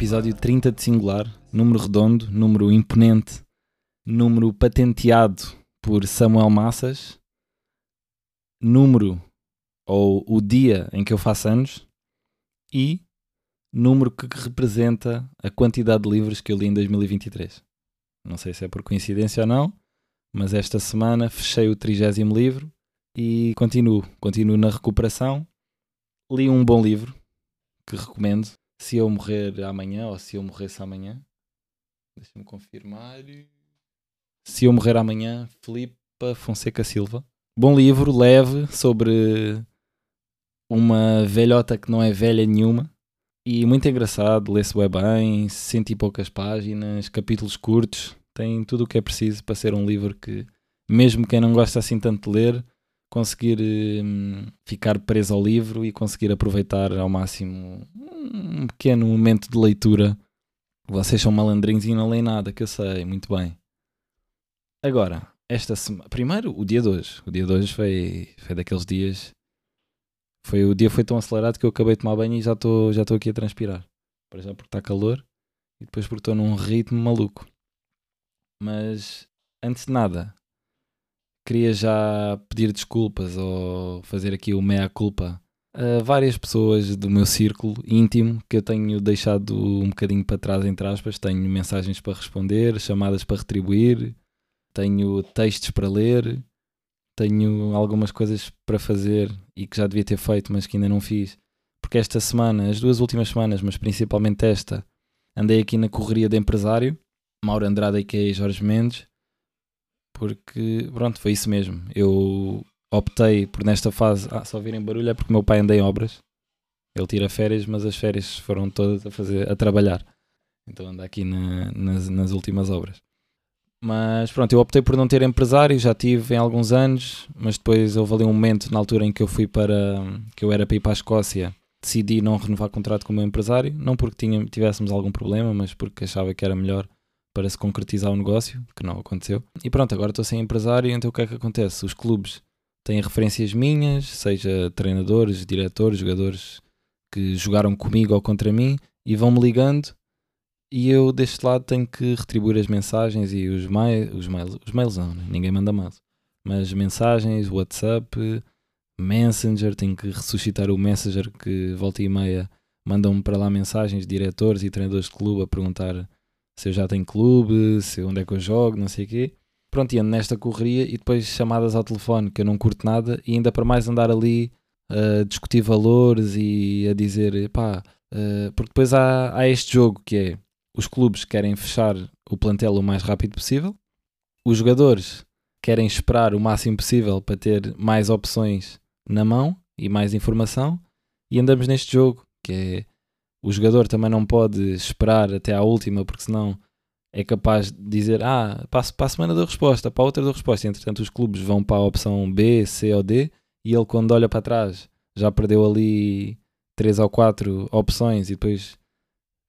Episódio 30 de singular, número redondo, número imponente, número patenteado por Samuel Massas, número ou o dia em que eu faço anos e número que representa a quantidade de livros que eu li em 2023. Não sei se é por coincidência ou não, mas esta semana fechei o trigésimo livro e continuo, continuo na recuperação. Li um bom livro que recomendo. Se eu morrer amanhã ou se eu morresse amanhã, deixa-me confirmar. Se eu morrer amanhã, Filipa Fonseca Silva. Bom livro, leve, sobre uma velhota que não é velha nenhuma. E muito engraçado, lê-se bem, cento e poucas páginas, capítulos curtos, tem tudo o que é preciso para ser um livro que, mesmo quem não gosta assim tanto de ler, conseguir hum, ficar preso ao livro e conseguir aproveitar ao máximo um pequeno momento de leitura. Vocês são malandrinhos e não leem nada, que eu sei, muito bem. Agora, esta semana. Primeiro, o dia de hoje. O dia de hoje foi, foi daqueles dias. Foi, o dia foi tão acelerado que eu acabei de tomar banho e já estou já aqui a transpirar. Para já porque está calor e depois porque estou num ritmo maluco. Mas antes de nada, queria já pedir desculpas ou fazer aqui o meia-culpa a várias pessoas do meu círculo íntimo que eu tenho deixado um bocadinho para trás, entre aspas. Tenho mensagens para responder, chamadas para retribuir, tenho textos para ler, tenho algumas coisas para fazer e que já devia ter feito, mas que ainda não fiz. Porque esta semana, as duas últimas semanas, mas principalmente esta, andei aqui na correria de empresário Mauro Andrade e Jorge Mendes, porque pronto, foi isso mesmo. Eu optei por nesta fase, ah, só virem barulho é porque meu pai anda em obras. Ele tira férias, mas as férias foram todas a fazer a trabalhar. Então anda aqui na, nas, nas últimas obras. Mas pronto, eu optei por não ter empresário, já tive em alguns anos, mas depois houve ali um momento na altura em que eu fui para que eu era para ir para a Escócia. Decidi não renovar contrato com o meu empresário, não porque tinha, tivéssemos algum problema, mas porque achava que era melhor para se concretizar o negócio, que não aconteceu. E pronto, agora estou sem empresário, então o que é que acontece? Os clubes têm referências minhas, seja treinadores, diretores, jogadores que jogaram comigo ou contra mim, e vão-me ligando e eu deste lado tenho que retribuir as mensagens e os, os mails, os mails não, né? ninguém manda mails, mas mensagens, WhatsApp, Messenger, tenho que ressuscitar o Messenger que volta e meia mandam-me para lá mensagens, diretores e treinadores de clube a perguntar se eu já tenho clube, se onde é que eu jogo, não sei o quê. Pronto, e ando nesta correria e depois chamadas ao telefone que eu não curto nada e ainda para mais andar ali a discutir valores e a dizer, pá, uh, porque depois há, há este jogo que é os clubes querem fechar o plantel o mais rápido possível, os jogadores querem esperar o máximo possível para ter mais opções na mão e mais informação e andamos neste jogo que é o jogador também não pode esperar até à última, porque senão é capaz de dizer: Ah, para, a semana dou resposta, para a outra dou resposta. Entretanto, os clubes vão para a opção B, C ou D, e ele, quando olha para trás, já perdeu ali três ou quatro opções e depois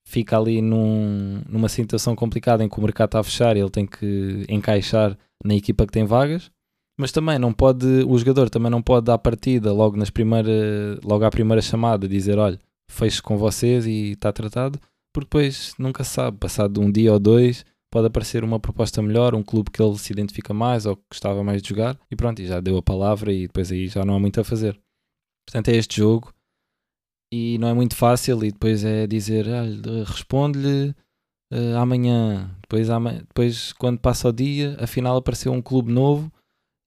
fica ali num, numa situação complicada em que o mercado está a fechar e ele tem que encaixar na equipa que tem vagas. Mas também não pode, o jogador também não pode dar partida logo, nas primeira, logo à primeira chamada dizer: Olha, fecho com vocês e está tratado, porque depois nunca se sabe, passado um dia ou dois, pode aparecer uma proposta melhor, um clube que ele se identifica mais ou que gostava mais de jogar, e pronto, e já deu a palavra e depois aí já não há muito a fazer. Portanto, é este jogo e não é muito fácil, e depois é dizer, ah, responde-lhe uh, amanhã, depois, depois quando passa o dia, afinal apareceu um clube novo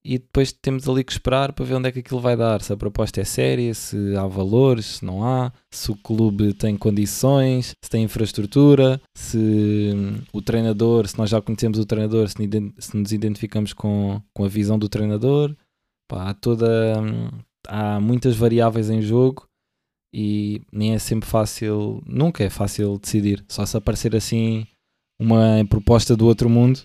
e depois temos ali que esperar para ver onde é que aquilo vai dar. Se a proposta é séria, se há valores, se não há, se o clube tem condições, se tem infraestrutura, se hum, o treinador, se nós já conhecemos o treinador, se, nos identificamos com, com a visão do treinador. Pá, há toda. Hum, há muitas variáveis em jogo e nem é sempre fácil, nunca é fácil decidir. Só se aparecer assim uma proposta do outro mundo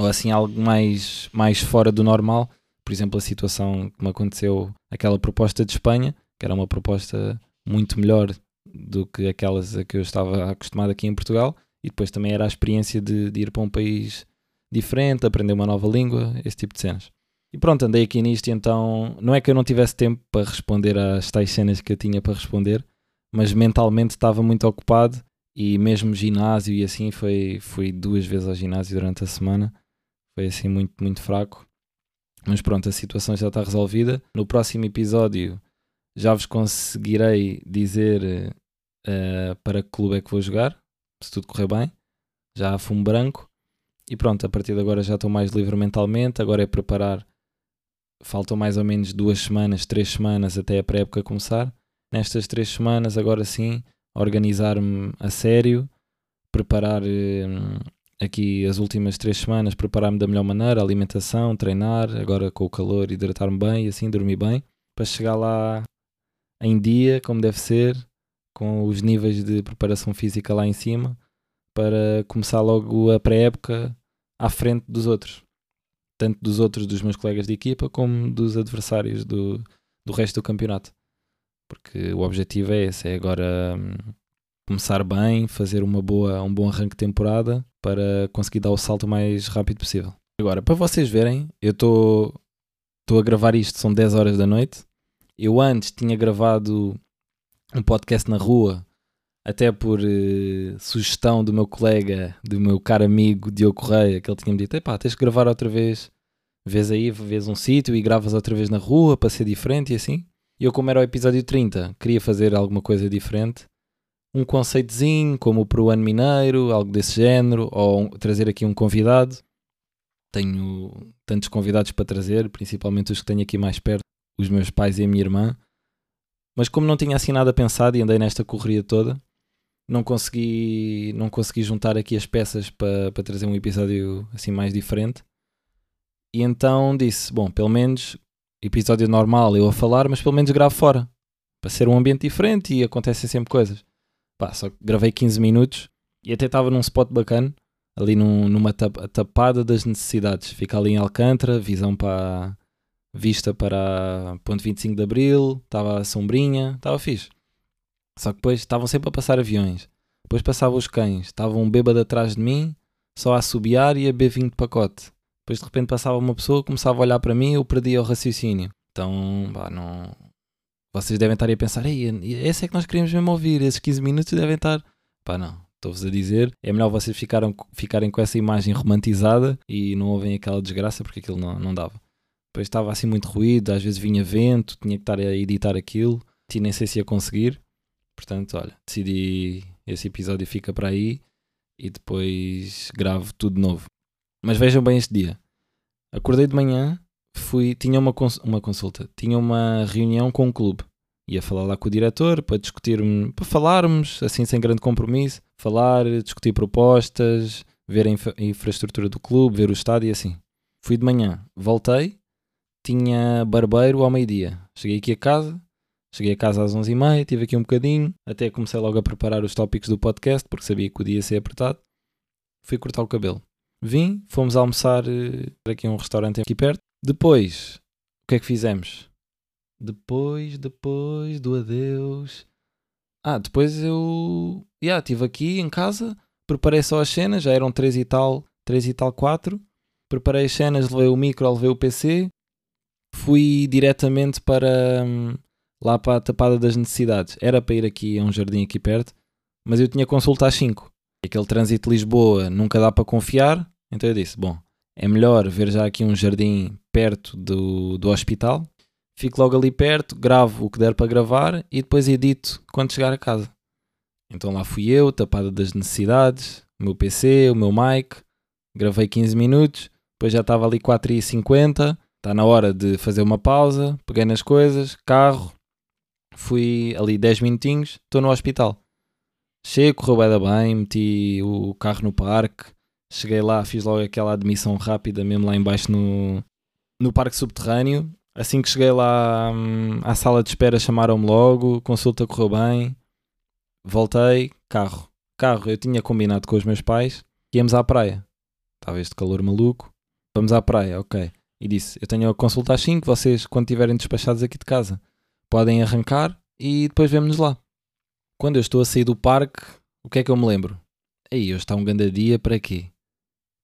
ou assim algo mais, mais fora do normal. Por exemplo, a situação que me aconteceu, aquela proposta de Espanha, que era uma proposta muito melhor do que aquelas a que eu estava acostumado aqui em Portugal, e depois também era a experiência de, de ir para um país diferente, aprender uma nova língua, esse tipo de cenas. E pronto, andei aqui nisto e então não é que eu não tivesse tempo para responder às tais cenas que eu tinha para responder, mas mentalmente estava muito ocupado E mesmo ginásio e assim, foi, fui duas vezes ao ginásio durante a semana. Foi assim muito, muito fraco. Mas pronto, a situação já está resolvida. No próximo episódio já vos conseguirei dizer uh, para que clube é que vou jogar, se tudo correr bem. Já há fumo branco. E pronto, a partir de agora já estou mais livre mentalmente. Agora é preparar. Faltam mais ou menos duas semanas, três semanas até a pré-época começar. Nestas três semanas, agora sim, organizar-me a sério, preparar uh, aqui as últimas três semanas, preparar-me da melhor maneira, alimentação, treinar, agora com o calor, hidratar-me bem e assim dormir bem, para chegar lá em dia, como deve ser, com os níveis de preparação física lá em cima, para começar logo a pré-época à frente dos outros. Tanto dos outros, dos meus colegas de equipa, como dos adversários do, do resto do campeonato. Porque o objetivo é esse, é agora hum, começar bem, fazer uma boa, um bom arranque de temporada para conseguir dar o salto o mais rápido possível. Agora, para vocês verem, eu estou a gravar isto, são 10 horas da noite. Eu antes tinha gravado um podcast na rua, até por uh, sugestão do meu colega, do meu caro amigo Diogo Correia, que ele tinha-me dito: Epá, tens que gravar outra vez, vês aí, vês um sítio e gravas outra vez na rua para ser diferente e assim. E eu, como era o episódio 30, queria fazer alguma coisa diferente um conceitozinho, como o peruano mineiro, algo desse género, ou trazer aqui um convidado. Tenho tantos convidados para trazer, principalmente os que tenho aqui mais perto, os meus pais e a minha irmã. Mas como não tinha assim nada pensado e andei nesta correria toda, não consegui, não consegui juntar aqui as peças para, para trazer um episódio assim mais diferente. E então disse, bom, pelo menos episódio normal eu a falar, mas pelo menos gravo fora. Para ser um ambiente diferente e acontecem sempre coisas. Pá, só gravei 15 minutos e até estava num spot bacana, ali num, numa tapada das necessidades. Fica ali em Alcântara, visão para vista para ponto 25 de Abril, estava a sombrinha, estava fixe. Só que depois estavam sempre a passar aviões. Depois passavam os cães, estava um bêbado atrás de mim, só a assobiar e a beber vinho de pacote. Depois de repente passava uma pessoa, começava a olhar para mim e eu perdia o raciocínio. Então, pá, não, vocês devem estar aí a pensar, Ei, esse é que nós queríamos mesmo ouvir, esses 15 minutos devem estar. Pá, não. Estou-vos a dizer, é melhor vocês ficaram, ficarem com essa imagem romantizada e não ouvem aquela desgraça porque aquilo não, não dava. Depois estava assim muito ruído, às vezes vinha vento, tinha que estar a editar aquilo, e nem sei se ia conseguir. Portanto, olha, decidi esse episódio fica para aí e depois gravo tudo de novo. Mas vejam bem este dia. Acordei de manhã, fui, tinha uma, cons uma consulta, tinha uma reunião com o clube. Ia falar lá com o diretor para discutir, para falarmos, assim sem grande compromisso, falar, discutir propostas, ver a infra infraestrutura do clube, ver o estádio e assim. Fui de manhã, voltei, tinha barbeiro ao meio-dia. Cheguei aqui a casa, cheguei a casa às 11h30, tive aqui um bocadinho, até comecei logo a preparar os tópicos do podcast, porque sabia que o dia ia ser apertado. Fui cortar o cabelo. Vim, fomos almoçar uh, aqui a um restaurante aqui perto. Depois, o que é que fizemos? Depois, depois do adeus. Ah, depois eu. Yeah, estive aqui em casa, preparei só as cenas, já eram 3 e tal, 3 e tal 4. Preparei as cenas, levei o micro, levei o PC. Fui diretamente para. Hum, lá para a tapada das necessidades. Era para ir aqui a um jardim aqui perto, mas eu tinha consulta às 5. Aquele trânsito de Lisboa nunca dá para confiar, então eu disse: bom, é melhor ver já aqui um jardim perto do, do hospital. Fico logo ali perto, gravo o que der para gravar e depois edito quando chegar a casa. Então lá fui eu, tapada das necessidades, o meu PC, o meu mic, gravei 15 minutos, depois já estava ali 4h50, está na hora de fazer uma pausa, peguei nas coisas, carro, fui ali 10 minutinhos, estou no hospital. Chego, correu bem, meti o carro no parque, cheguei lá, fiz logo aquela admissão rápida, mesmo lá embaixo no, no parque subterrâneo. Assim que cheguei lá hum, à sala de espera, chamaram-me logo, consulta correu bem, voltei, carro. Carro, eu tinha combinado com os meus pais que íamos à praia. Estava este calor maluco. Vamos à praia, ok. E disse: Eu tenho a consulta às 5, vocês, quando estiverem despachados aqui de casa, podem arrancar e depois vemos-nos lá. Quando eu estou a sair do parque, o que é que eu me lembro? Aí, hoje está um grande dia para quê?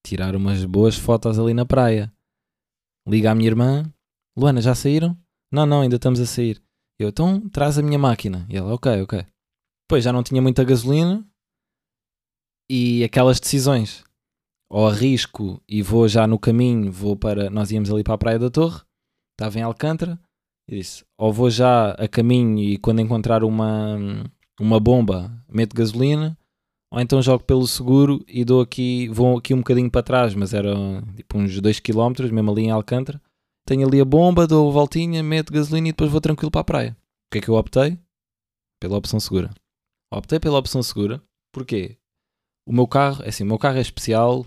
Tirar umas boas fotos ali na praia liga à minha irmã, Luana, já saíram? Não, não, ainda estamos a sair. Eu, então traz a minha máquina. E ela, ok, ok. Depois já não tinha muita gasolina, E aquelas decisões, ou arrisco e vou já no caminho, vou para. Nós íamos ali para a Praia da Torre, estava em Alcântara, e disse: ou vou já a caminho e quando encontrar uma, uma bomba, meto gasolina, ou então jogo pelo seguro e dou aqui, vou aqui um bocadinho para trás, mas era tipo uns 2 km, mesmo ali em Alcântara. Tenho ali a bomba, dou a voltinha, meto gasolina e depois vou tranquilo para a praia. O que é que eu optei? Pela opção segura. Optei pela opção segura, porque o meu carro, é assim, o meu carro é especial,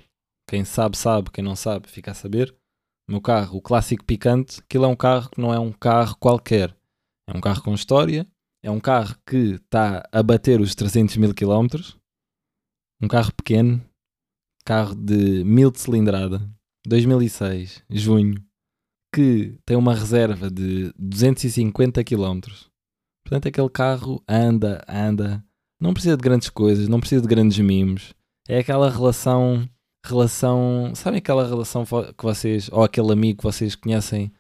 quem sabe, sabe, quem não sabe, fica a saber. O meu carro, o clássico picante, aquilo é um carro que não é um carro qualquer. É um carro com história, é um carro que está a bater os 300 mil km, um carro pequeno, carro de mil de cilindrada, 2006, junho, que tem uma reserva de 250 km. Portanto, aquele carro anda, anda, não precisa de grandes coisas, não precisa de grandes mimos. É aquela relação, relação, sabem aquela relação que vocês, ou aquele amigo que vocês conhecem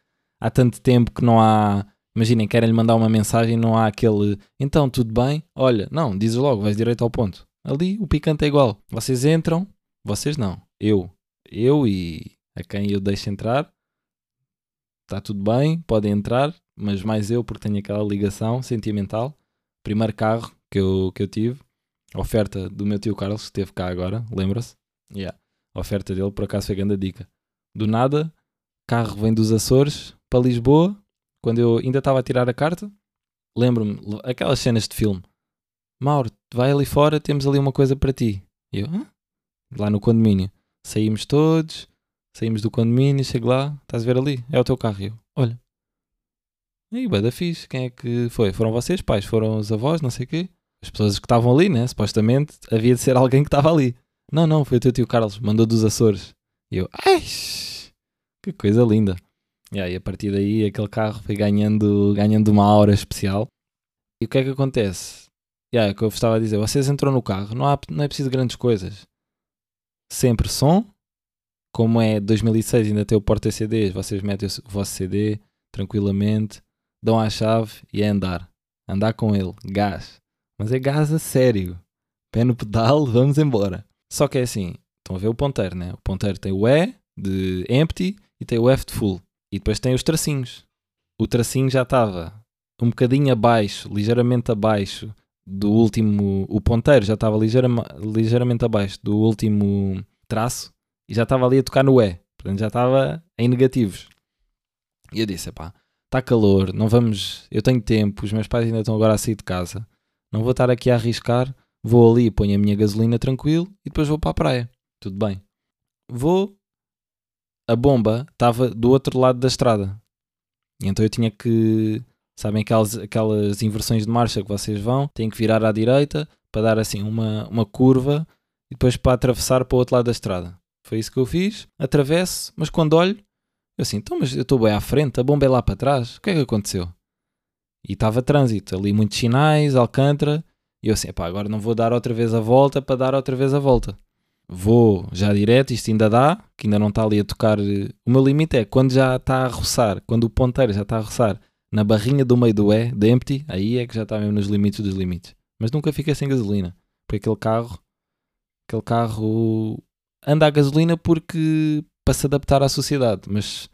há tanto tempo que não há, imaginem, querem-lhe mandar uma mensagem e não há aquele, então, tudo bem? Olha, não, dizes logo, vais direito ao ponto. Ali o picante é igual. Vocês entram, vocês não, eu, eu e a quem eu deixo entrar, está tudo bem, podem entrar, mas mais eu porque tenho aquela ligação sentimental. Primeiro carro que eu, que eu tive, oferta do meu tio Carlos, que esteve cá agora, lembra-se? Yeah. A oferta dele, por acaso foi grande dica. Do nada, carro vem dos Açores para Lisboa, quando eu ainda estava a tirar a carta, lembro-me, aquelas cenas de filme. Mauro, vai ali fora, temos ali uma coisa para ti. E eu, Hã? lá no condomínio. Saímos todos, saímos do condomínio, chego lá, estás a ver ali? É o teu carro. E eu, olha. E bem da fixe, quem é que foi? Foram vocês, pais? Foram os avós, não sei o quê? As pessoas que estavam ali, né? Supostamente havia de ser alguém que estava ali. Não, não, foi o teu tio Carlos, mandou dos Açores. E eu, ai, que coisa linda. E aí, a partir daí, aquele carro foi ganhando, ganhando uma aura especial. E o que é que acontece? Yeah, é o que eu estava a dizer, vocês entram no carro, não, há, não é preciso grandes coisas. Sempre som, como é 2006 ainda tem o porta-CDs, vocês metem o vosso CD tranquilamente, dão a chave e é andar. Andar com ele, gás. Mas é gás a sério. Pé no pedal, vamos embora. Só que é assim, estão a ver o ponteiro, né? O ponteiro tem o E de empty e tem o F de full. E depois tem os tracinhos. O tracinho já estava um bocadinho abaixo, ligeiramente abaixo do último. O ponteiro já estava ligeira, ligeiramente abaixo do último traço e já estava ali a tocar no E. Portanto, já estava em negativos. E eu disse: pá, está calor, não vamos. Eu tenho tempo, os meus pais ainda estão agora a sair de casa. Não vou estar aqui a arriscar. Vou ali, ponho a minha gasolina tranquilo e depois vou para a praia. Tudo bem. Vou. A bomba estava do outro lado da estrada. Então eu tinha que Sabem aquelas, aquelas inversões de marcha que vocês vão, têm que virar à direita para dar assim uma, uma curva e depois para atravessar para o outro lado da estrada. Foi isso que eu fiz, atravesso, mas quando olho, eu assim, então, mas eu estou bem à frente, a bomba é lá para trás, o que é que aconteceu? E estava trânsito, ali muitos sinais, Alcântara, e eu assim, pá, agora não vou dar outra vez a volta para dar outra vez a volta. Vou já direto, isto ainda dá, que ainda não está ali a tocar. O meu limite é quando já está a roçar, quando o ponteiro já está a roçar na barrinha do meio do E, de empty, aí é que já está mesmo nos limites dos limites. Mas nunca fica sem gasolina. Porque aquele carro, aquele carro anda a gasolina porque para se adaptar à sociedade. Mas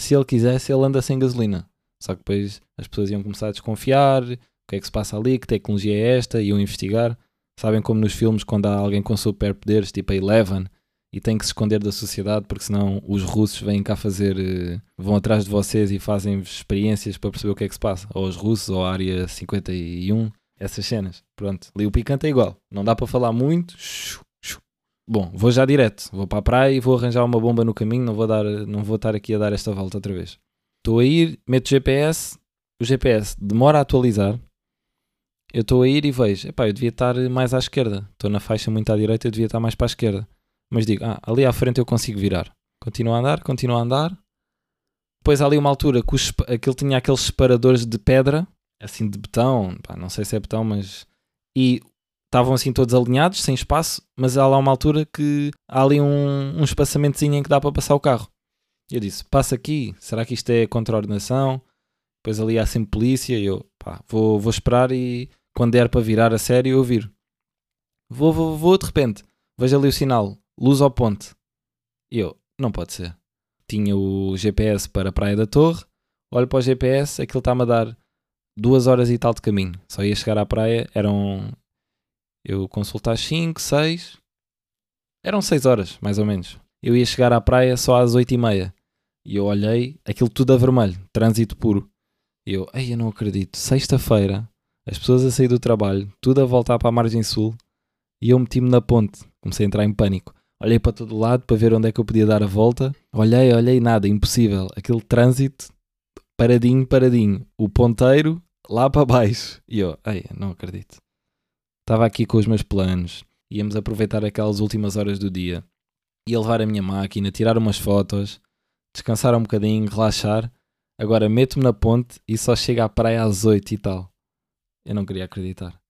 se ele quisesse, ele anda sem gasolina. Só que depois as pessoas iam começar a desconfiar. O que é que se passa ali? Que tecnologia é esta? Iam investigar. Sabem como nos filmes, quando há alguém com superpoderes, tipo a Eleven, e tem que se esconder da sociedade porque senão os russos vêm cá fazer, uh, vão atrás de vocês e fazem experiências para perceber o que é que se passa. Ou os russos, ou a área 51, essas cenas. Pronto, ali o picante é igual. Não dá para falar muito. Bom, vou já direto. Vou para a praia e vou arranjar uma bomba no caminho. Não vou, dar, não vou estar aqui a dar esta volta outra vez. Estou a ir, meto GPS. O GPS demora a atualizar. Eu estou a ir e vejo, epá, eu devia estar mais à esquerda. Estou na faixa muito à direita, eu devia estar mais para a esquerda mas digo, ah, ali à frente eu consigo virar. Continuo a andar, continuo a andar. Depois há ali uma altura que os, aquele tinha aqueles separadores de pedra, assim de betão, pá, não sei se é betão, mas. E estavam assim todos alinhados, sem espaço, mas há lá uma altura que há ali um, um espaçamentozinho em que dá para passar o carro. E eu disse: passa aqui, será que isto é contra-ordenação? Depois ali há sempre polícia e eu, pá, vou, vou esperar e quando der para virar a sério eu viro. Vou, vou, vou, de repente vejo ali o sinal, luz ao ponte. E eu, não pode ser. Tinha o GPS para a Praia da Torre, olho para o GPS, aquilo está-me a dar duas horas e tal de caminho. Só ia chegar à praia, eram. Eu consultar às 5, 6. Eram 6 horas, mais ou menos. Eu ia chegar à praia só às 8 e meia. E eu olhei, aquilo tudo a vermelho, trânsito puro. E eu, ei, eu não acredito. Sexta-feira, as pessoas a sair do trabalho, tudo a voltar para a margem sul. E eu meti-me na ponte. Comecei a entrar em pânico. Olhei para todo lado para ver onde é que eu podia dar a volta. Olhei, olhei, nada, impossível. Aquele trânsito, paradinho, paradinho. O ponteiro lá para baixo. E eu, ei, não acredito. Estava aqui com os meus planos. Íamos aproveitar aquelas últimas horas do dia. Ia levar a minha máquina, tirar umas fotos, descansar um bocadinho, relaxar. Agora meto-me na ponte e só chego à praia às 8 e tal. Eu não queria acreditar.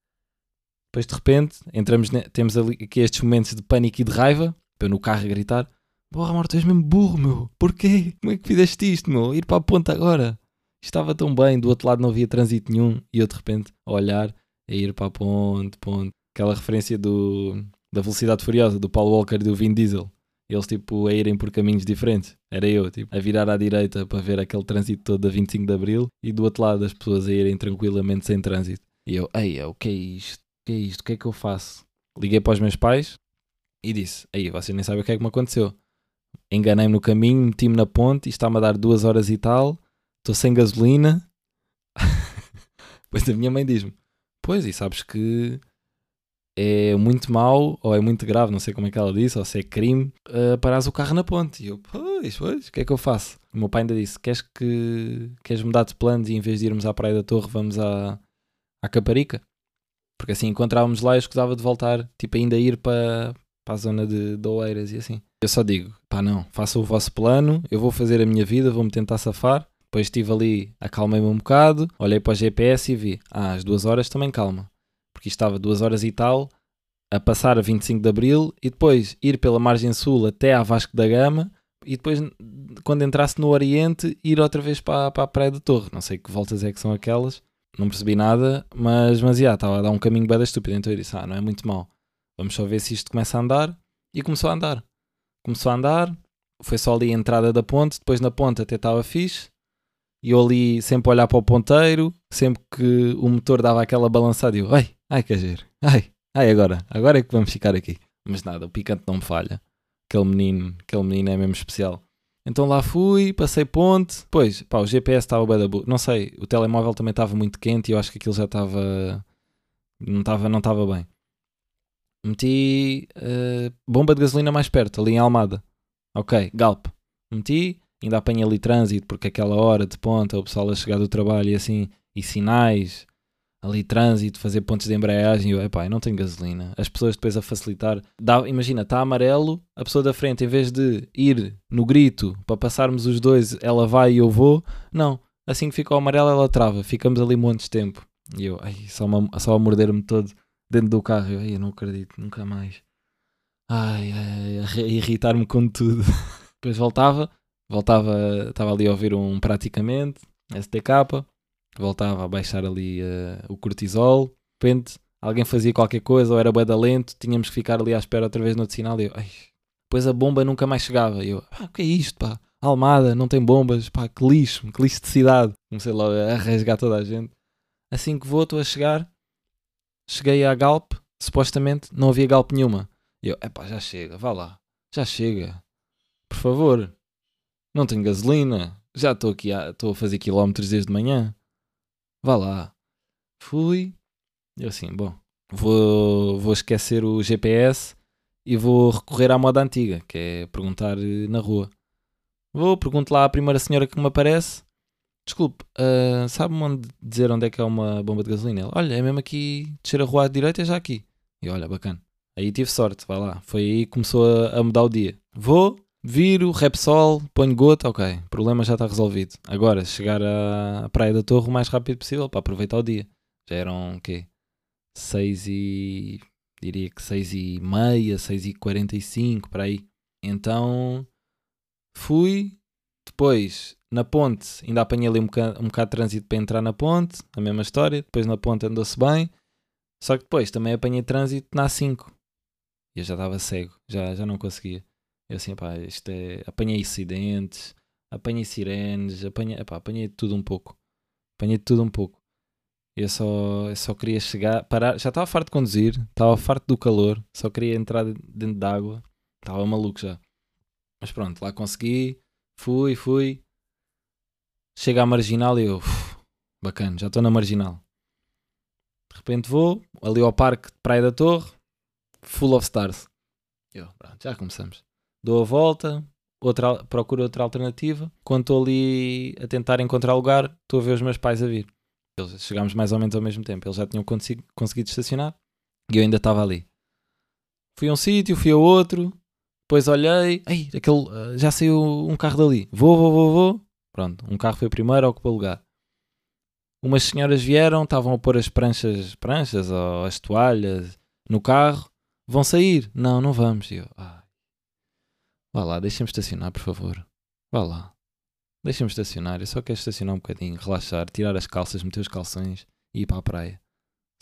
Depois de repente, entramos, temos ali, aqui estes momentos de pânico e de raiva. Eu no carro a gritar: Porra, amor, tu és mesmo burro, meu. Porquê? Como é que fizeste isto, meu? Ir para a ponte agora. Estava tão bem, do outro lado não havia trânsito nenhum. E eu de repente a olhar, a ir para a ponte, ponte. Aquela referência do, da velocidade furiosa do Paul Walker e do Vin Diesel. Eles tipo a irem por caminhos diferentes. Era eu, tipo, a virar à direita para ver aquele trânsito todo da 25 de Abril e do outro lado as pessoas a irem tranquilamente sem trânsito. E eu, ei, o que é isto? Que é isto? O que é que eu faço? Liguei para os meus pais e disse, aí, vocês nem sabem o que é que me aconteceu. Enganei-me no caminho, meti-me na ponte e está-me a dar duas horas e tal estou sem gasolina. Depois a minha mãe diz-me: Pois, e sabes que é muito mau ou é muito grave, não sei como é que ela disse, ou se é crime, uh, parares o carro na ponte. E eu, pois, pois, o que é que eu faço? O meu pai ainda disse: Queres que queres mudar de planos e em vez de irmos à Praia da Torre, vamos à, à Caparica? Porque assim encontrávamos lá e escusava de voltar, tipo, ainda ir para, para a zona de, de Oeiras e assim. Eu só digo: pá, não, faça o vosso plano, eu vou fazer a minha vida, vou-me tentar safar depois estive ali, acalmei-me um bocado, olhei para o GPS e vi, ah, às duas horas também calma. Porque estava duas horas e tal, a passar a 25 de Abril e depois ir pela margem sul até à Vasco da Gama e depois, quando entrasse no Oriente, ir outra vez para, para a Praia da Torre. Não sei que voltas é que são aquelas, não percebi nada, mas, mas já, estava a dar um caminho bem estúpido. Então eu disse, ah, não é muito mal. Vamos só ver se isto começa a andar. E começou a andar. Começou a andar, foi só ali a entrada da ponte, depois na ponte até estava fixe. E eu ali sempre a olhar para o ponteiro, sempre que o motor dava aquela balançada, eu, ai, ai, que giro, ai, ai, agora, agora é que vamos ficar aqui. Mas nada, o picante não me falha. Aquele menino, aquele menino é mesmo especial. Então lá fui, passei ponte, depois, pá, o GPS estava bem da boa. Não sei, o telemóvel também estava muito quente e eu acho que aquilo já estava. Não estava não estava bem. Meti uh, bomba de gasolina mais perto, ali em Almada. Ok, Galp. Meti, ainda apanha ali trânsito, porque aquela hora de ponta, o pessoal a chegar do trabalho e assim, e sinais, ali trânsito, fazer pontos de embreagem, eu, epá, eu não tenho gasolina. As pessoas depois a facilitar, dá, imagina, está amarelo, a pessoa da frente, em vez de ir no grito para passarmos os dois, ela vai e eu vou, não. Assim que fica o amarelo, ela trava, ficamos ali montes de tempo. E eu, ai, só, uma, só a morder-me todo dentro do carro, eu, ai, eu não acredito, nunca mais. Ai, ai, a irritar-me com tudo. Depois voltava, voltava, estava ali a ouvir um praticamente, STK, voltava a baixar ali uh, o cortisol, de repente alguém fazia qualquer coisa ou era bué lento, tínhamos que ficar ali à espera outra vez no outro sinal. E eu, ai, depois a bomba nunca mais chegava. E eu, ah, o que é isto pá, Almada, não tem bombas, pá, que lixo, que lixo de cidade, comecei logo a rasgar toda a gente, assim que vou, estou a chegar, cheguei à Galp, supostamente não havia Galp nenhuma, e eu, epá, já chega, vá lá, já chega, por favor, não tenho gasolina. Já estou aqui, estou a, fazer quilómetros desde manhã. Vá lá. Fui. Eu assim, bom, vou, vou esquecer o GPS e vou recorrer à moda antiga, que é perguntar eh, na rua. Vou, pergunto lá à primeira senhora que me aparece. Desculpe, uh, sabe-me onde dizer onde é que é uma bomba de gasolina? Olha, é mesmo aqui, descer a rua à direita, é já aqui. E olha, bacana. Aí tive sorte, vai lá. Foi aí que começou a, a mudar o dia. Vou, Viro, Repsol, ponho gota, ok, o problema já está resolvido. Agora, chegar à Praia da Torre o mais rápido possível para aproveitar o dia. Já eram o quê? 6 e. diria que 6 e meia, 6 e 45, para aí. Então fui. Depois, na ponte, ainda apanhei ali um bocado, um bocado de trânsito para entrar na ponte, a mesma história. Depois na ponte andou-se bem. Só que depois também apanhei trânsito na A5. E eu já estava cego, já, já não conseguia. Eu assim, pá, isto é. Apanhei acidentes, apanhei sirenes, apanhei, epá, apanhei tudo um pouco. Apanhei tudo um pouco. Eu só, eu só queria chegar, parar, já estava farto de conduzir, estava farto do calor, só queria entrar dentro d'água, estava maluco já. Mas pronto, lá consegui, fui, fui. Chega à marginal e eu, uf, bacana, já estou na marginal. De repente vou ali ao parque de Praia da Torre, full of stars. Eu, pronto, já começamos. Dou a volta, outra, procuro outra alternativa. Quando estou ali a tentar encontrar lugar, estou a ver os meus pais a vir. Chegámos mais ou menos ao mesmo tempo. Eles já tinham conseguido estacionar e eu ainda estava ali. Fui a um sítio, fui a outro, depois olhei, ei, aquele, uh, já saiu um carro dali. Vou, vou, vou, vou. Pronto, um carro foi primeiro, ocupou lugar. Umas senhoras vieram, estavam a pôr as pranchas, pranchas ou as toalhas no carro. Vão sair? Não, não vamos. Eu, ah. Vá lá, deixa-me estacionar, por favor. Vá lá. Deixa-me estacionar. Eu só quero estacionar um bocadinho, relaxar, tirar as calças, meter os calções e ir para a praia.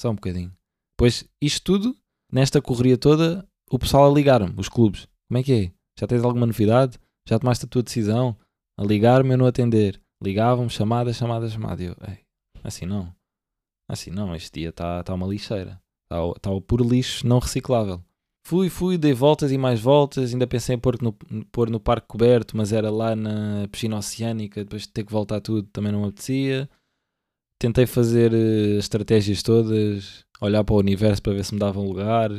Só um bocadinho. Pois isto tudo, nesta correria toda, o pessoal a ligar-me, os clubes. Como é que é? Já tens alguma novidade? Já tomaste a tua decisão? A ligar-me e não atender. Ligavam-me, chamada, chamada, chamada. E eu, ei, assim não. Assim não, este dia está tá uma lixeira. Está tá o puro lixo não reciclável. Fui, fui, dei voltas e mais voltas. Ainda pensei em pôr no, pôr no parque coberto, mas era lá na piscina oceânica. Depois de ter que voltar tudo, também não me apetecia. Tentei fazer uh, estratégias todas, olhar para o universo para ver se me dava um lugar.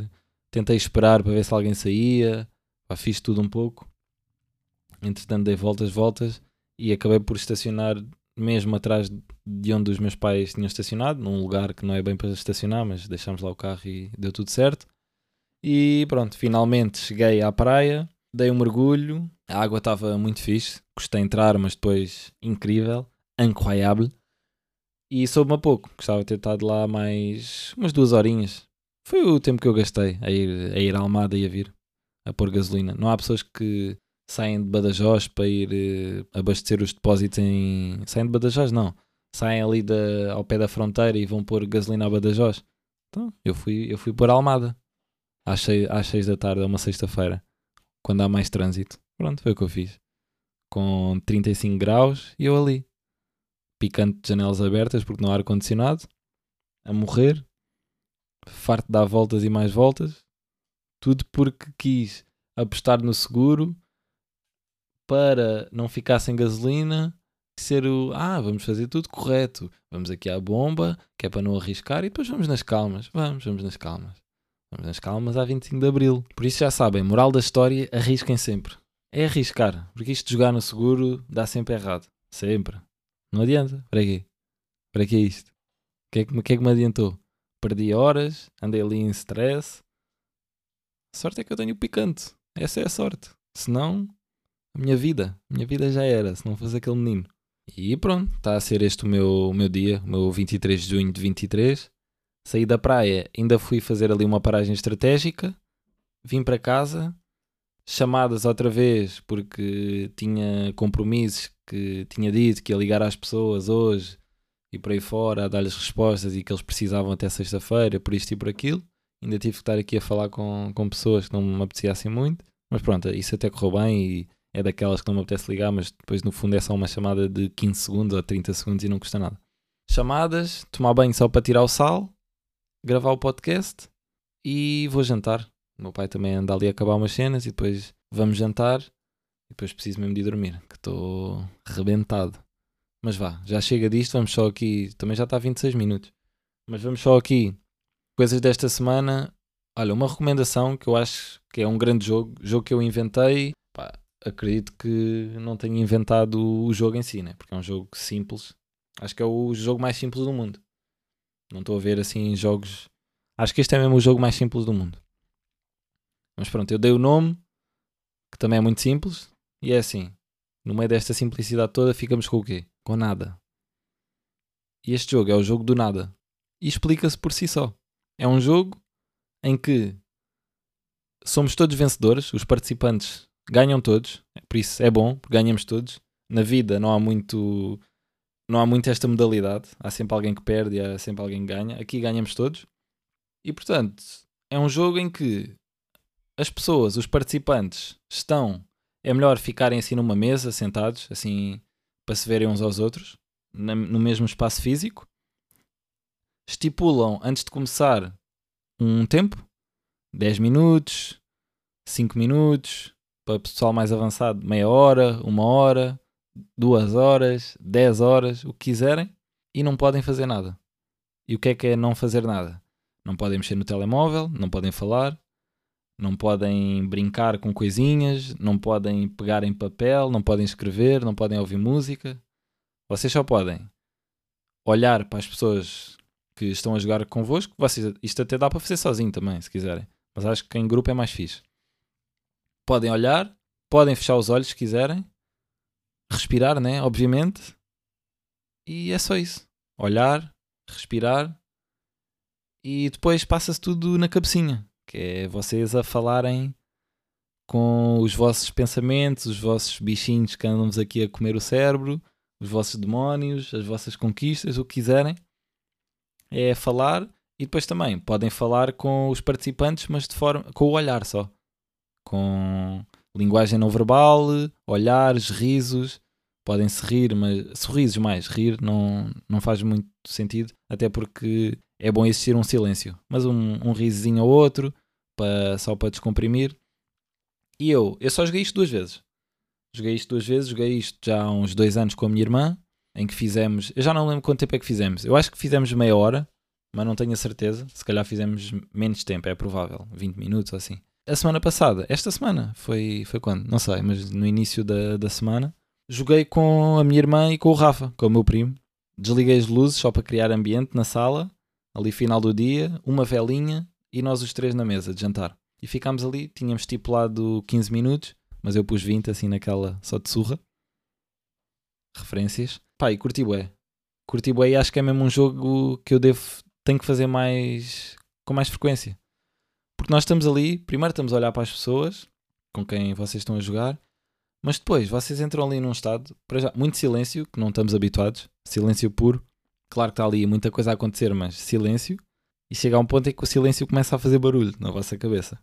Tentei esperar para ver se alguém saía. Pá, fiz tudo um pouco. Entretanto, dei voltas, voltas e acabei por estacionar mesmo atrás de onde os meus pais tinham estacionado, num lugar que não é bem para estacionar, mas deixámos lá o carro e deu tudo certo. E pronto, finalmente cheguei à praia, dei um mergulho, a água estava muito fixe, gostei de entrar, mas depois incrível, incroyable. E soube-me a pouco, gostava de ter estado lá mais umas duas horinhas. Foi o tempo que eu gastei a ir, a ir à Almada e a vir, a pôr gasolina. Não há pessoas que saem de Badajoz para ir uh, abastecer os depósitos em. Saem de Badajoz? Não. Saem ali da, ao pé da fronteira e vão pôr gasolina a Badajoz. Então, eu fui, eu fui pôr Almada às 6, às seis da tarde, é uma sexta-feira, quando há mais trânsito. Pronto, foi o que eu fiz. Com 35 graus e eu ali, picante de janelas abertas porque não há ar-condicionado, a morrer, farto de dar voltas e mais voltas, tudo porque quis apostar no seguro para não ficar sem gasolina ser o ah, vamos fazer tudo correto, vamos aqui à bomba, que é para não arriscar, e depois vamos nas calmas, vamos, vamos nas calmas. Vamos nas calmas a 25 de Abril. Por isso já sabem, moral da história, arrisquem sempre. É arriscar, porque isto de jogar no seguro dá sempre errado. Sempre. Não adianta. Para quê? Para que é isto? O que é que, que, é que me adiantou? Perdi horas, andei ali em stress. A sorte é que eu tenho picante. Essa é a sorte. Senão, a minha vida, a minha vida já era, se não fosse aquele menino. E pronto, está a ser este o meu, o meu dia, o meu 23 de junho de 23. Saí da praia, ainda fui fazer ali uma paragem estratégica, vim para casa, chamadas outra vez porque tinha compromissos que tinha dito que ia ligar às pessoas hoje e por aí fora a dar-lhes respostas e que eles precisavam até sexta-feira, por isto e por aquilo. Ainda tive que estar aqui a falar com, com pessoas que não me apeteciam muito, mas pronto, isso até correu bem e é daquelas que não me apetece ligar, mas depois no fundo é só uma chamada de 15 segundos ou 30 segundos e não custa nada. Chamadas, tomar banho só para tirar o sal gravar o podcast e vou jantar. O meu pai também anda ali a acabar umas cenas e depois vamos jantar e depois preciso mesmo de dormir, que estou rebentado. Mas vá, já chega disto, vamos só aqui. Também já está a 26 minutos. Mas vamos só aqui. Coisas desta semana. Olha, uma recomendação que eu acho que é um grande jogo. Jogo que eu inventei. Pá, acredito que não tenho inventado o jogo em si, né? Porque é um jogo simples. Acho que é o jogo mais simples do mundo. Não estou a ver assim jogos. Acho que este é mesmo o jogo mais simples do mundo. Mas pronto, eu dei o nome, que também é muito simples, e é assim. No meio desta simplicidade toda, ficamos com o quê? Com nada. E este jogo é o jogo do nada. E explica-se por si só. É um jogo em que somos todos vencedores, os participantes ganham todos, por isso é bom, ganhamos todos. Na vida não há muito não há muito esta modalidade. Há sempre alguém que perde e há sempre alguém que ganha. Aqui ganhamos todos. E portanto, é um jogo em que as pessoas, os participantes, estão. É melhor ficarem assim numa mesa, sentados, assim, para se verem uns aos outros, no mesmo espaço físico. Estipulam, antes de começar, um tempo: 10 minutos, 5 minutos, para o pessoal mais avançado, meia hora, uma hora, duas horas, 10 horas, o que quiserem, e não podem fazer nada. E o que é que é não fazer nada? Não podem mexer no telemóvel, não podem falar, não podem brincar com coisinhas, não podem pegar em papel, não podem escrever, não podem ouvir música. Vocês só podem olhar para as pessoas que estão a jogar convosco. Vocês, isto até dá para fazer sozinho também, se quiserem. Mas acho que em grupo é mais fixe. Podem olhar, podem fechar os olhos se quiserem, respirar, né? Obviamente. E é só isso. Olhar, respirar e depois passa-se tudo na cabecinha, que é vocês a falarem com os vossos pensamentos, os vossos bichinhos que andamos aqui a comer o cérebro, os vossos demónios, as vossas conquistas, o que quiserem. É falar e depois também podem falar com os participantes, mas de forma com o olhar só. Com linguagem não verbal, olhares, risos, podem se rir, mas sorrisos mais, rir não, não faz muito sentido, até porque é bom existir um silêncio, mas um, um risinho ou outro, para, só para descomprimir. E eu, eu só joguei isto duas vezes. Joguei isto duas vezes, joguei isto já há uns dois anos com a minha irmã, em que fizemos, eu já não lembro quanto tempo é que fizemos, eu acho que fizemos meia hora, mas não tenho a certeza, se calhar fizemos menos tempo, é provável, 20 minutos ou assim. A semana passada, esta semana, foi, foi quando? Não sei, mas no início da, da semana, joguei com a minha irmã e com o Rafa, com o meu primo. Desliguei as luzes só para criar ambiente na sala ali final do dia, uma velinha e nós os três na mesa de jantar. E ficámos ali, tínhamos estipulado 15 minutos, mas eu pus 20 assim naquela só de surra. Referências. Pá, e curti bué. Curti bué e acho que é mesmo um jogo que eu devo, tenho que fazer mais, com mais frequência. Porque nós estamos ali, primeiro estamos a olhar para as pessoas com quem vocês estão a jogar, mas depois vocês entram ali num estado, para já, muito silêncio, que não estamos habituados, silêncio puro, Claro que está ali muita coisa a acontecer, mas silêncio. E chega a um ponto em que o silêncio começa a fazer barulho na vossa cabeça.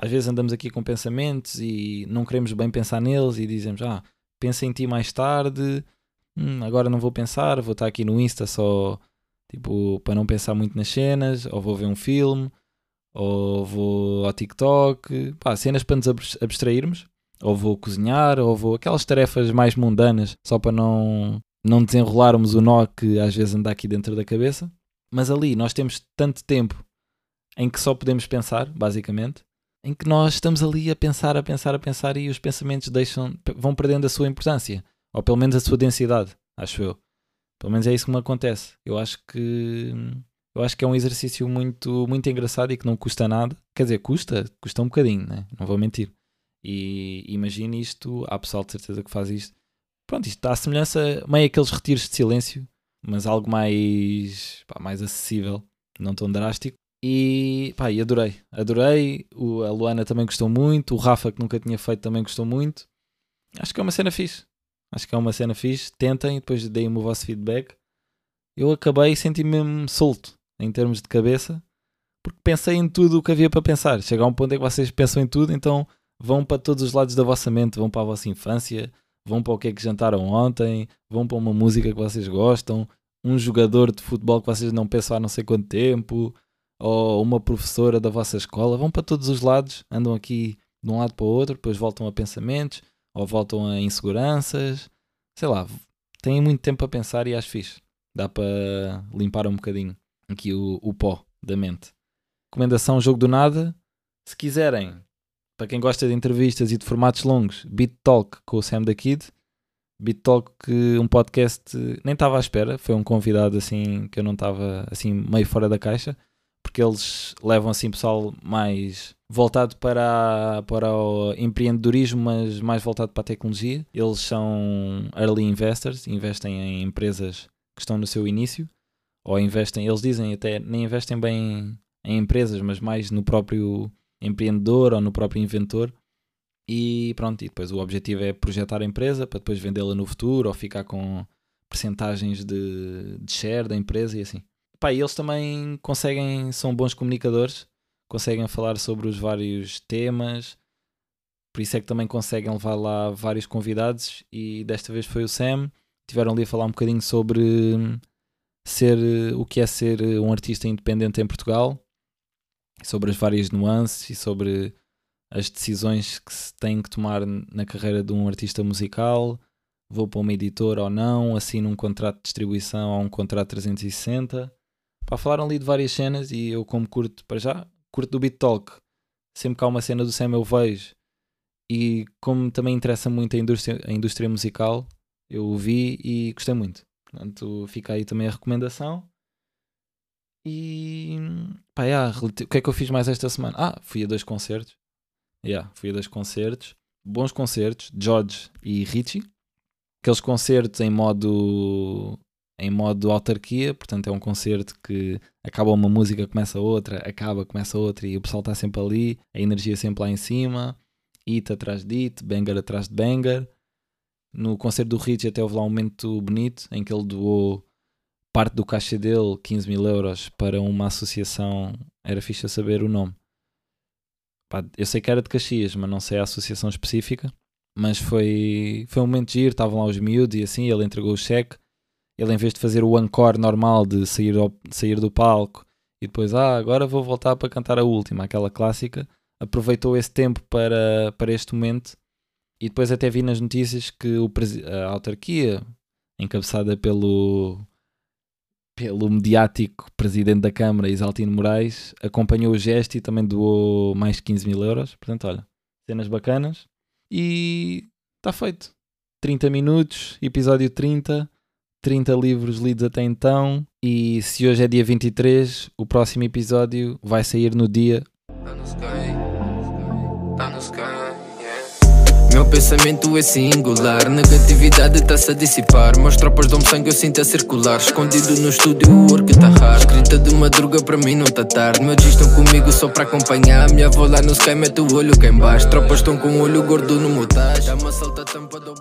Às vezes andamos aqui com pensamentos e não queremos bem pensar neles e dizemos: Ah, pensa em ti mais tarde. Hum, agora não vou pensar, vou estar aqui no Insta só tipo para não pensar muito nas cenas, ou vou ver um filme, ou vou ao TikTok, pá, cenas para nos abstrairmos, ou vou cozinhar, ou vou aquelas tarefas mais mundanas só para não não desenrolarmos o nó que às vezes anda aqui dentro da cabeça. Mas ali nós temos tanto tempo em que só podemos pensar, basicamente, em que nós estamos ali a pensar, a pensar, a pensar e os pensamentos deixam, vão perdendo a sua importância, ou pelo menos a sua densidade, acho eu. Pelo menos é isso que me acontece. Eu acho que eu acho que é um exercício muito muito engraçado e que não custa nada. Quer dizer, custa, custa um bocadinho, né? não vou mentir. E imagine isto, há pessoal de certeza que faz isto Pronto, isto está à semelhança, meio aqueles retiros de silêncio, mas algo mais, pá, mais acessível, não tão drástico. E, pá, adorei, adorei. O, a Luana também gostou muito, o Rafa, que nunca tinha feito, também gostou muito. Acho que é uma cena fixe. Acho que é uma cena fixe. Tentem, depois deem-me o vosso feedback. Eu acabei e senti-me mesmo solto em termos de cabeça, porque pensei em tudo o que havia para pensar. Chega a um ponto em que vocês pensam em tudo, então vão para todos os lados da vossa mente, vão para a vossa infância, vão para o que é que jantaram ontem, vão para uma música que vocês gostam, um jogador de futebol que vocês não pensam há não sei quanto tempo, ou uma professora da vossa escola, vão para todos os lados, andam aqui de um lado para o outro, depois voltam a pensamentos, ou voltam a inseguranças, sei lá, têm muito tempo a pensar e acho fixe. Dá para limpar um bocadinho aqui o, o pó da mente. Recomendação Jogo do Nada. Se quiserem para quem gosta de entrevistas e de formatos longos, Beat Talk com o Sam da Kid. Beat Talk, um podcast, nem estava à espera, foi um convidado assim que eu não estava assim meio fora da caixa, porque eles levam assim pessoal mais voltado para, para o empreendedorismo, mas mais voltado para a tecnologia. Eles são early investors, investem em empresas que estão no seu início, ou investem, eles dizem até, nem investem bem em empresas, mas mais no próprio empreendedor ou no próprio inventor. E pronto, e depois o objetivo é projetar a empresa para depois vendê-la no futuro ou ficar com percentagens de, de share da empresa e assim. Pá, e eles também conseguem, são bons comunicadores, conseguem falar sobre os vários temas, por isso é que também conseguem levar lá vários convidados e desta vez foi o Sam. Tiveram ali a falar um bocadinho sobre ser o que é ser um artista independente em Portugal, sobre as várias nuances e sobre as decisões que se tem que tomar na carreira de um artista musical. Vou para uma editora ou não, assino um contrato de distribuição ou um contrato 360. Pá, falaram ali de várias cenas e eu, como curto, para já, curto do Beat Talk. Sempre que há uma cena do Sam eu vejo. E como também interessa muito a indústria, a indústria musical, eu vi e gostei muito. Portanto, fica aí também a recomendação. E pá, yeah, o que é que eu fiz mais esta semana? Ah, fui a dois concertos. Yeah, fui a dois concertos. Bons concertos, George e Richie. Aqueles concertos em modo em modo autarquia, portanto é um concerto que acaba uma música, começa outra, acaba, começa outra e o pessoal está sempre ali, a energia sempre lá em cima, hit atrás de hit, banger atrás de banger. No concerto do Richie até houve lá um momento bonito em que ele doou parte do caixa dele, 15 mil euros, para uma associação, era fixe saber o nome. Pá, eu sei que era de Caxias, mas não sei a associação específica. Mas foi, foi um momento de giro, estavam lá os miúdos e assim, ele entregou o cheque ele, em vez de fazer o encore normal de sair, ao, sair do palco e depois, ah, agora vou voltar para cantar a última, aquela clássica, aproveitou esse tempo para, para este momento. E depois até vi nas notícias que o, a autarquia, encabeçada pelo, pelo mediático presidente da Câmara, Isaltino Moraes, acompanhou o gesto e também doou mais de 15 mil euros. Portanto, olha, cenas bacanas. E está feito. 30 minutos, episódio 30. 30 livros lidos até então. E se hoje é dia 23, o próximo episódio vai sair no dia. Tá no sky, tá no sky. Meu pensamento é singular, negatividade está-se a dissipar. Meus tropas dão sangue, eu sinto a circular. Escondido no estúdio, o work tá hard. Escrita de madruga, para mim não tá tarde. Meus dias estão comigo só para acompanhar. Minha avó lá no sky mete o olho cá embaixo. Tropas estão com o olho gordo no motage. Dá uma salta tampa do